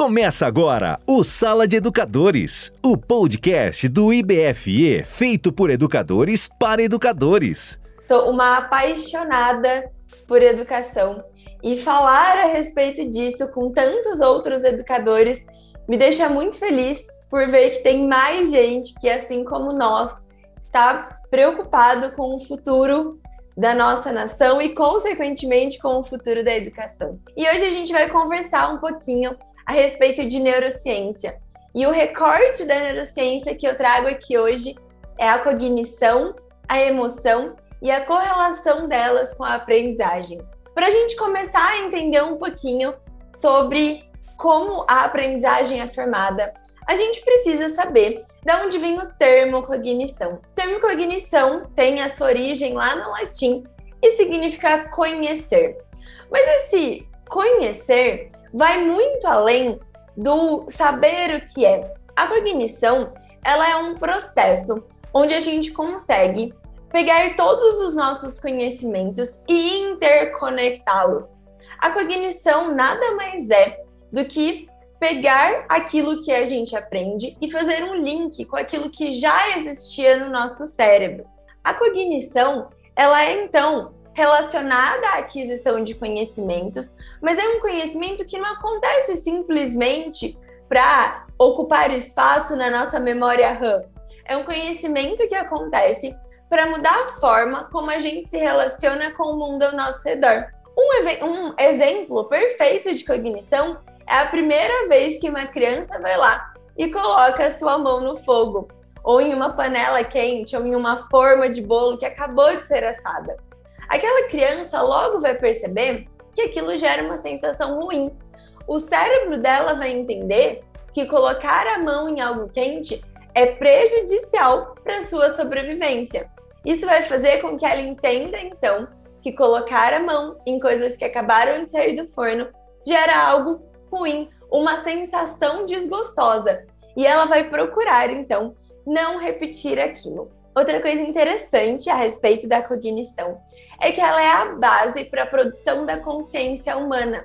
Começa agora o Sala de Educadores, o podcast do IBFE feito por educadores para educadores. Sou uma apaixonada por educação e falar a respeito disso com tantos outros educadores me deixa muito feliz por ver que tem mais gente que, assim como nós, está preocupado com o futuro da nossa nação e, consequentemente, com o futuro da educação. E hoje a gente vai conversar um pouquinho a respeito de neurociência. E o recorte da neurociência que eu trago aqui hoje é a cognição, a emoção e a correlação delas com a aprendizagem. Para a gente começar a entender um pouquinho sobre como a aprendizagem é formada, a gente precisa saber de onde vem o termo cognição. O termo cognição tem a sua origem lá no latim e significa conhecer. Mas esse conhecer vai muito além do saber o que é. A cognição, ela é um processo onde a gente consegue pegar todos os nossos conhecimentos e interconectá-los. A cognição nada mais é do que pegar aquilo que a gente aprende e fazer um link com aquilo que já existia no nosso cérebro. A cognição, ela é então relacionada à aquisição de conhecimentos, mas é um conhecimento que não acontece simplesmente para ocupar espaço na nossa memória RAM. É um conhecimento que acontece para mudar a forma como a gente se relaciona com o mundo ao nosso redor. Um, um exemplo perfeito de cognição é a primeira vez que uma criança vai lá e coloca sua mão no fogo, ou em uma panela quente, ou em uma forma de bolo que acabou de ser assada aquela criança logo vai perceber que aquilo gera uma sensação ruim. O cérebro dela vai entender que colocar a mão em algo quente é prejudicial para sua sobrevivência. Isso vai fazer com que ela entenda, então, que colocar a mão em coisas que acabaram de sair do forno gera algo ruim, uma sensação desgostosa. E ela vai procurar, então, não repetir aquilo. Outra coisa interessante a respeito da cognição é que ela é a base para a produção da consciência humana.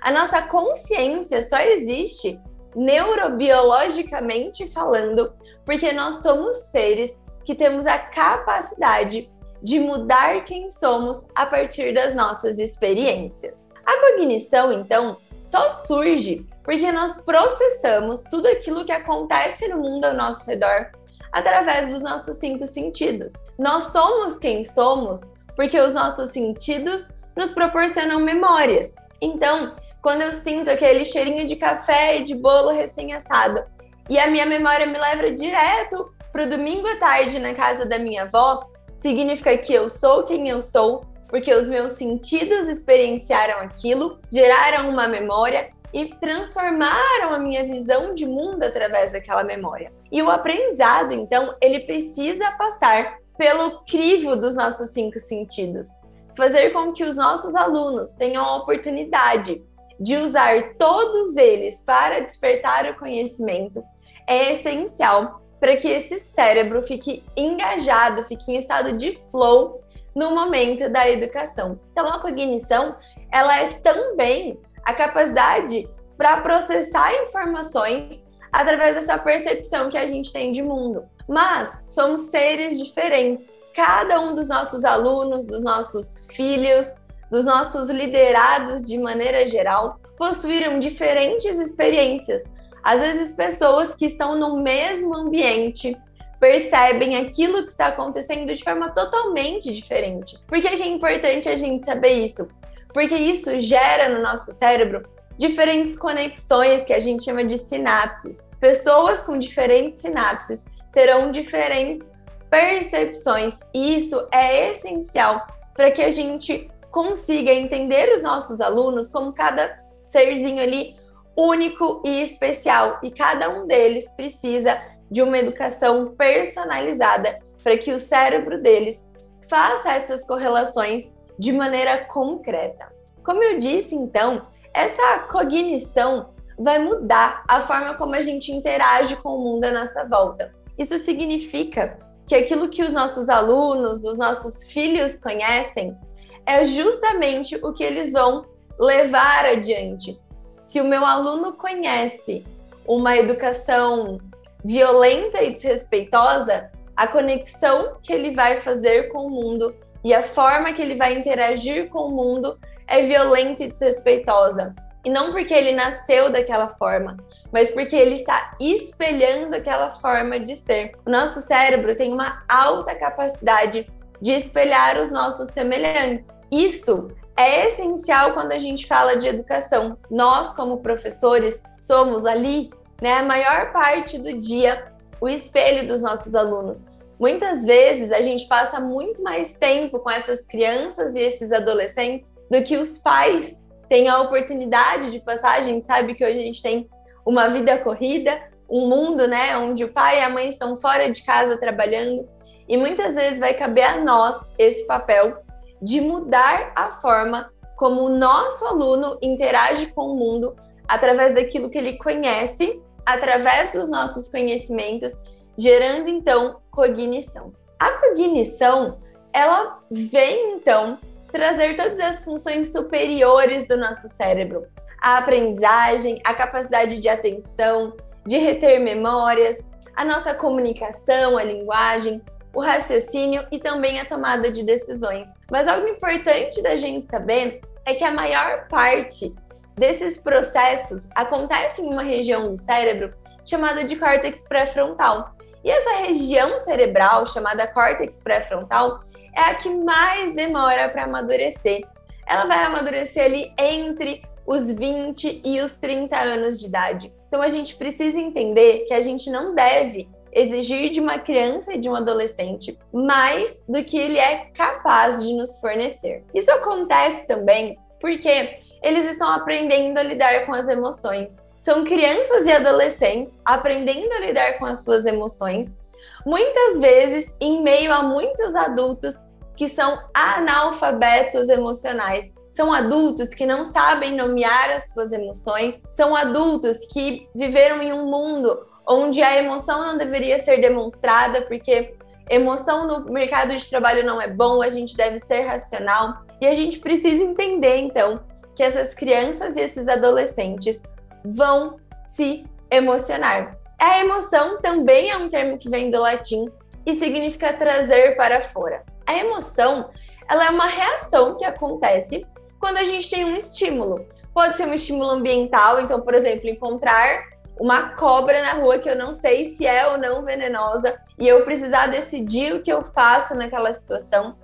A nossa consciência só existe neurobiologicamente falando porque nós somos seres que temos a capacidade de mudar quem somos a partir das nossas experiências. A cognição, então, só surge porque nós processamos tudo aquilo que acontece no mundo ao nosso redor através dos nossos cinco sentidos. Nós somos quem somos porque os nossos sentidos nos proporcionam memórias. Então, quando eu sinto aquele cheirinho de café e de bolo recém-assado e a minha memória me leva direto para o domingo à tarde na casa da minha avó, significa que eu sou quem eu sou porque os meus sentidos experienciaram aquilo, geraram uma memória e transformaram a minha visão de mundo através daquela memória. E o aprendizado, então, ele precisa passar pelo crivo dos nossos cinco sentidos, fazer com que os nossos alunos tenham a oportunidade de usar todos eles para despertar o conhecimento é essencial para que esse cérebro fique engajado, fique em estado de flow no momento da educação. Então a cognição, ela é também a capacidade para processar informações através dessa percepção que a gente tem de mundo. Mas somos seres diferentes. Cada um dos nossos alunos, dos nossos filhos, dos nossos liderados de maneira geral, possuíram diferentes experiências. Às vezes, pessoas que estão no mesmo ambiente percebem aquilo que está acontecendo de forma totalmente diferente. Por que é importante a gente saber isso? Porque isso gera no nosso cérebro diferentes conexões que a gente chama de sinapses. Pessoas com diferentes sinapses terão diferentes percepções, e isso é essencial para que a gente consiga entender os nossos alunos como cada serzinho ali único e especial, e cada um deles precisa de uma educação personalizada para que o cérebro deles faça essas correlações de maneira concreta. Como eu disse, então, essa cognição vai mudar a forma como a gente interage com o mundo à nossa volta. Isso significa que aquilo que os nossos alunos, os nossos filhos conhecem, é justamente o que eles vão levar adiante. se o meu aluno conhece uma educação violenta e desrespeitosa, a conexão que ele vai fazer com o mundo e a forma que ele vai interagir com o mundo é violenta e desrespeitosa. E não porque ele nasceu daquela forma, mas porque ele está espelhando aquela forma de ser. O nosso cérebro tem uma alta capacidade de espelhar os nossos semelhantes. Isso é essencial quando a gente fala de educação. Nós, como professores, somos ali, né, a maior parte do dia, o espelho dos nossos alunos. Muitas vezes a gente passa muito mais tempo com essas crianças e esses adolescentes do que os pais têm a oportunidade de passar. A gente sabe que hoje a gente tem uma vida corrida, um mundo, né, onde o pai e a mãe estão fora de casa trabalhando, e muitas vezes vai caber a nós esse papel de mudar a forma como o nosso aluno interage com o mundo através daquilo que ele conhece, através dos nossos conhecimentos, gerando então cognição. A cognição, ela vem então trazer todas as funções superiores do nosso cérebro, a aprendizagem, a capacidade de atenção, de reter memórias, a nossa comunicação, a linguagem, o raciocínio e também a tomada de decisões. Mas algo importante da gente saber é que a maior parte desses processos acontece em uma região do cérebro chamada de córtex pré-frontal. E essa região cerebral, chamada córtex pré-frontal, é a que mais demora para amadurecer. Ela vai amadurecer ali entre os 20 e os 30 anos de idade. Então a gente precisa entender que a gente não deve exigir de uma criança e de um adolescente mais do que ele é capaz de nos fornecer. Isso acontece também porque eles estão aprendendo a lidar com as emoções. São crianças e adolescentes aprendendo a lidar com as suas emoções, muitas vezes em meio a muitos adultos que são analfabetos emocionais, são adultos que não sabem nomear as suas emoções, são adultos que viveram em um mundo onde a emoção não deveria ser demonstrada, porque emoção no mercado de trabalho não é bom, a gente deve ser racional. E a gente precisa entender, então, que essas crianças e esses adolescentes vão se emocionar. A emoção também é um termo que vem do latim e significa trazer para fora. A emoção, ela é uma reação que acontece quando a gente tem um estímulo. Pode ser um estímulo ambiental, então, por exemplo, encontrar uma cobra na rua que eu não sei se é ou não venenosa e eu precisar decidir o que eu faço naquela situação.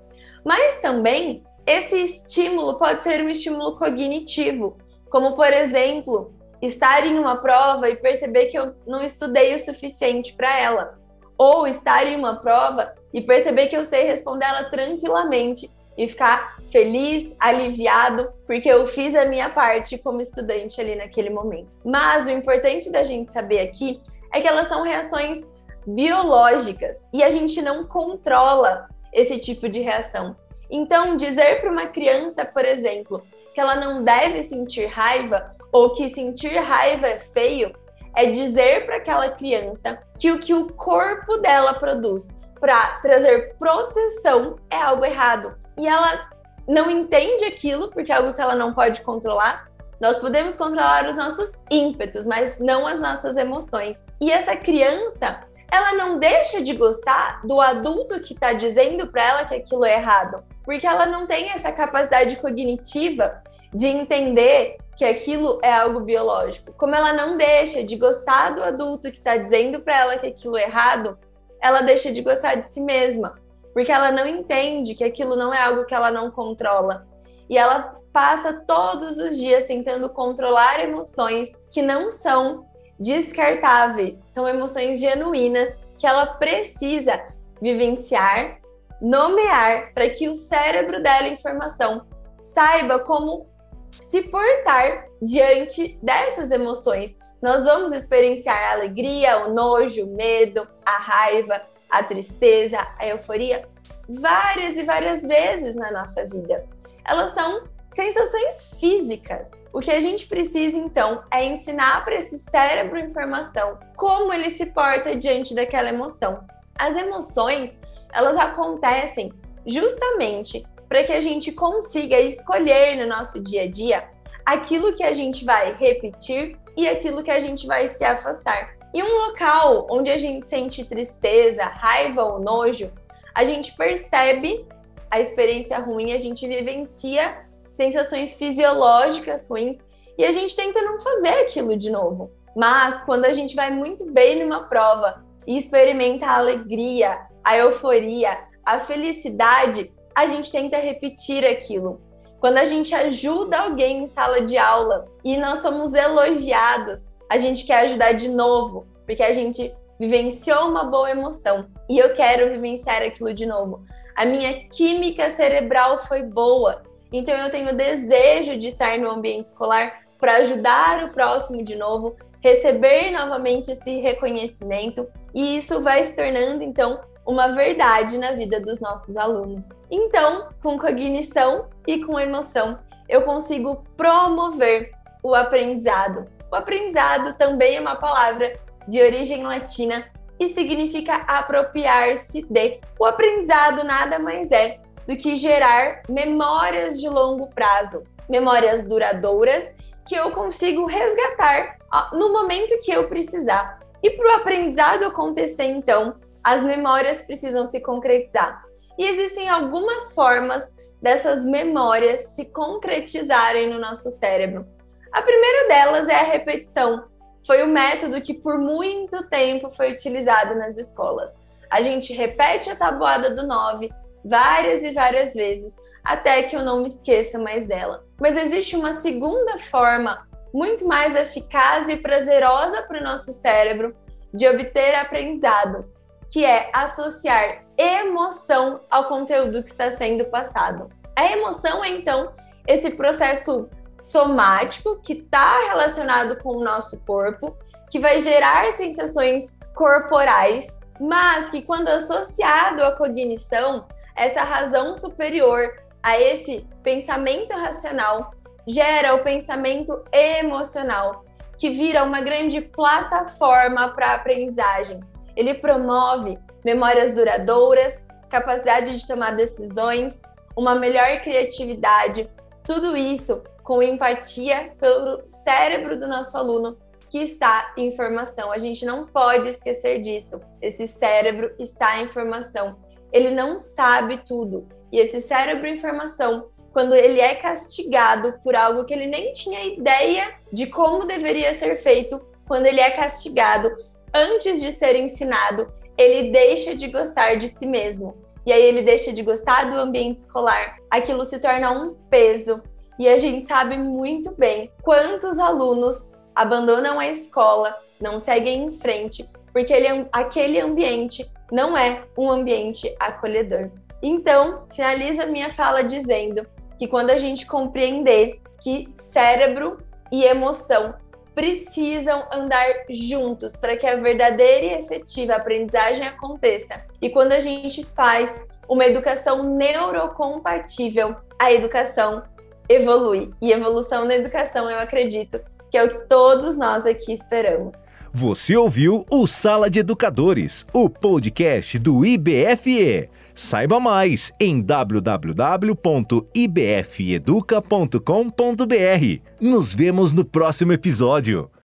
Mas também esse estímulo pode ser um estímulo cognitivo, como por exemplo, estar em uma prova e perceber que eu não estudei o suficiente para ela, ou estar em uma prova e perceber que eu sei responder ela tranquilamente e ficar feliz, aliviado, porque eu fiz a minha parte como estudante ali naquele momento. Mas o importante da gente saber aqui é que elas são reações biológicas e a gente não controla esse tipo de reação. Então, dizer para uma criança, por exemplo, que ela não deve sentir raiva ou que sentir raiva é feio, é dizer para aquela criança que o que o corpo dela produz para trazer proteção é algo errado e ela não entende aquilo porque é algo que ela não pode controlar. Nós podemos controlar os nossos ímpetos, mas não as nossas emoções. E essa criança, ela não deixa de gostar do adulto que está dizendo para ela que aquilo é errado, porque ela não tem essa capacidade cognitiva de entender que aquilo é algo biológico. Como ela não deixa de gostar do adulto que está dizendo para ela que aquilo é errado, ela deixa de gostar de si mesma porque ela não entende que aquilo não é algo que ela não controla. E ela passa todos os dias tentando controlar emoções que não são descartáveis, são emoções genuínas que ela precisa vivenciar, nomear para que o cérebro dela informação saiba como se portar diante dessas emoções. Nós vamos experienciar a alegria, o nojo, o medo, a raiva, a tristeza, a euforia várias e várias vezes na nossa vida. Elas são sensações físicas. O que a gente precisa então é ensinar para esse cérebro informação como ele se porta diante daquela emoção. As emoções, elas acontecem justamente para que a gente consiga escolher no nosso dia a dia aquilo que a gente vai repetir e aquilo que a gente vai se afastar. E um local onde a gente sente tristeza, raiva ou nojo, a gente percebe a experiência ruim, a gente vivencia sensações fisiológicas ruins e a gente tenta não fazer aquilo de novo. Mas quando a gente vai muito bem numa prova e experimenta a alegria, a euforia, a felicidade, a gente tenta repetir aquilo. Quando a gente ajuda alguém em sala de aula e nós somos elogiados, a gente quer ajudar de novo, porque a gente vivenciou uma boa emoção e eu quero vivenciar aquilo de novo. A minha química cerebral foi boa, então eu tenho desejo de estar no ambiente escolar para ajudar o próximo de novo, receber novamente esse reconhecimento e isso vai se tornando então uma verdade na vida dos nossos alunos. Então, com cognição e com emoção, eu consigo promover o aprendizado. O aprendizado também é uma palavra de origem latina e significa apropriar-se de. O aprendizado nada mais é do que gerar memórias de longo prazo, memórias duradouras que eu consigo resgatar no momento que eu precisar. E para o aprendizado acontecer, então, as memórias precisam se concretizar. E existem algumas formas dessas memórias se concretizarem no nosso cérebro. A primeira delas é a repetição. Foi o método que por muito tempo foi utilizado nas escolas. A gente repete a tabuada do 9 várias e várias vezes até que eu não me esqueça mais dela. Mas existe uma segunda forma muito mais eficaz e prazerosa para o nosso cérebro de obter aprendizado, que é associar emoção ao conteúdo que está sendo passado. A emoção é então esse processo somático que está relacionado com o nosso corpo, que vai gerar sensações corporais, mas que quando associado à cognição, essa razão superior a esse pensamento racional gera o pensamento emocional, que vira uma grande plataforma para aprendizagem. Ele promove memórias duradouras, capacidade de tomar decisões, uma melhor criatividade, tudo isso com empatia pelo cérebro do nosso aluno que está em formação. A gente não pode esquecer disso. Esse cérebro está em formação. Ele não sabe tudo. E esse cérebro em formação, quando ele é castigado por algo que ele nem tinha ideia de como deveria ser feito, quando ele é castigado, antes de ser ensinado, ele deixa de gostar de si mesmo. E aí ele deixa de gostar do ambiente escolar. Aquilo se torna um peso. E a gente sabe muito bem quantos alunos abandonam a escola, não seguem em frente, porque ele, aquele ambiente não é um ambiente acolhedor. Então, finalizo a minha fala dizendo que quando a gente compreender que cérebro e emoção precisam andar juntos para que a verdadeira e efetiva aprendizagem aconteça. E quando a gente faz uma educação neurocompatível, a educação evolui. E evolução na educação, eu acredito, que é o que todos nós aqui esperamos. Você ouviu o Sala de Educadores, o podcast do IBFE. Saiba mais em www.ibfeduca.com.br. Nos vemos no próximo episódio.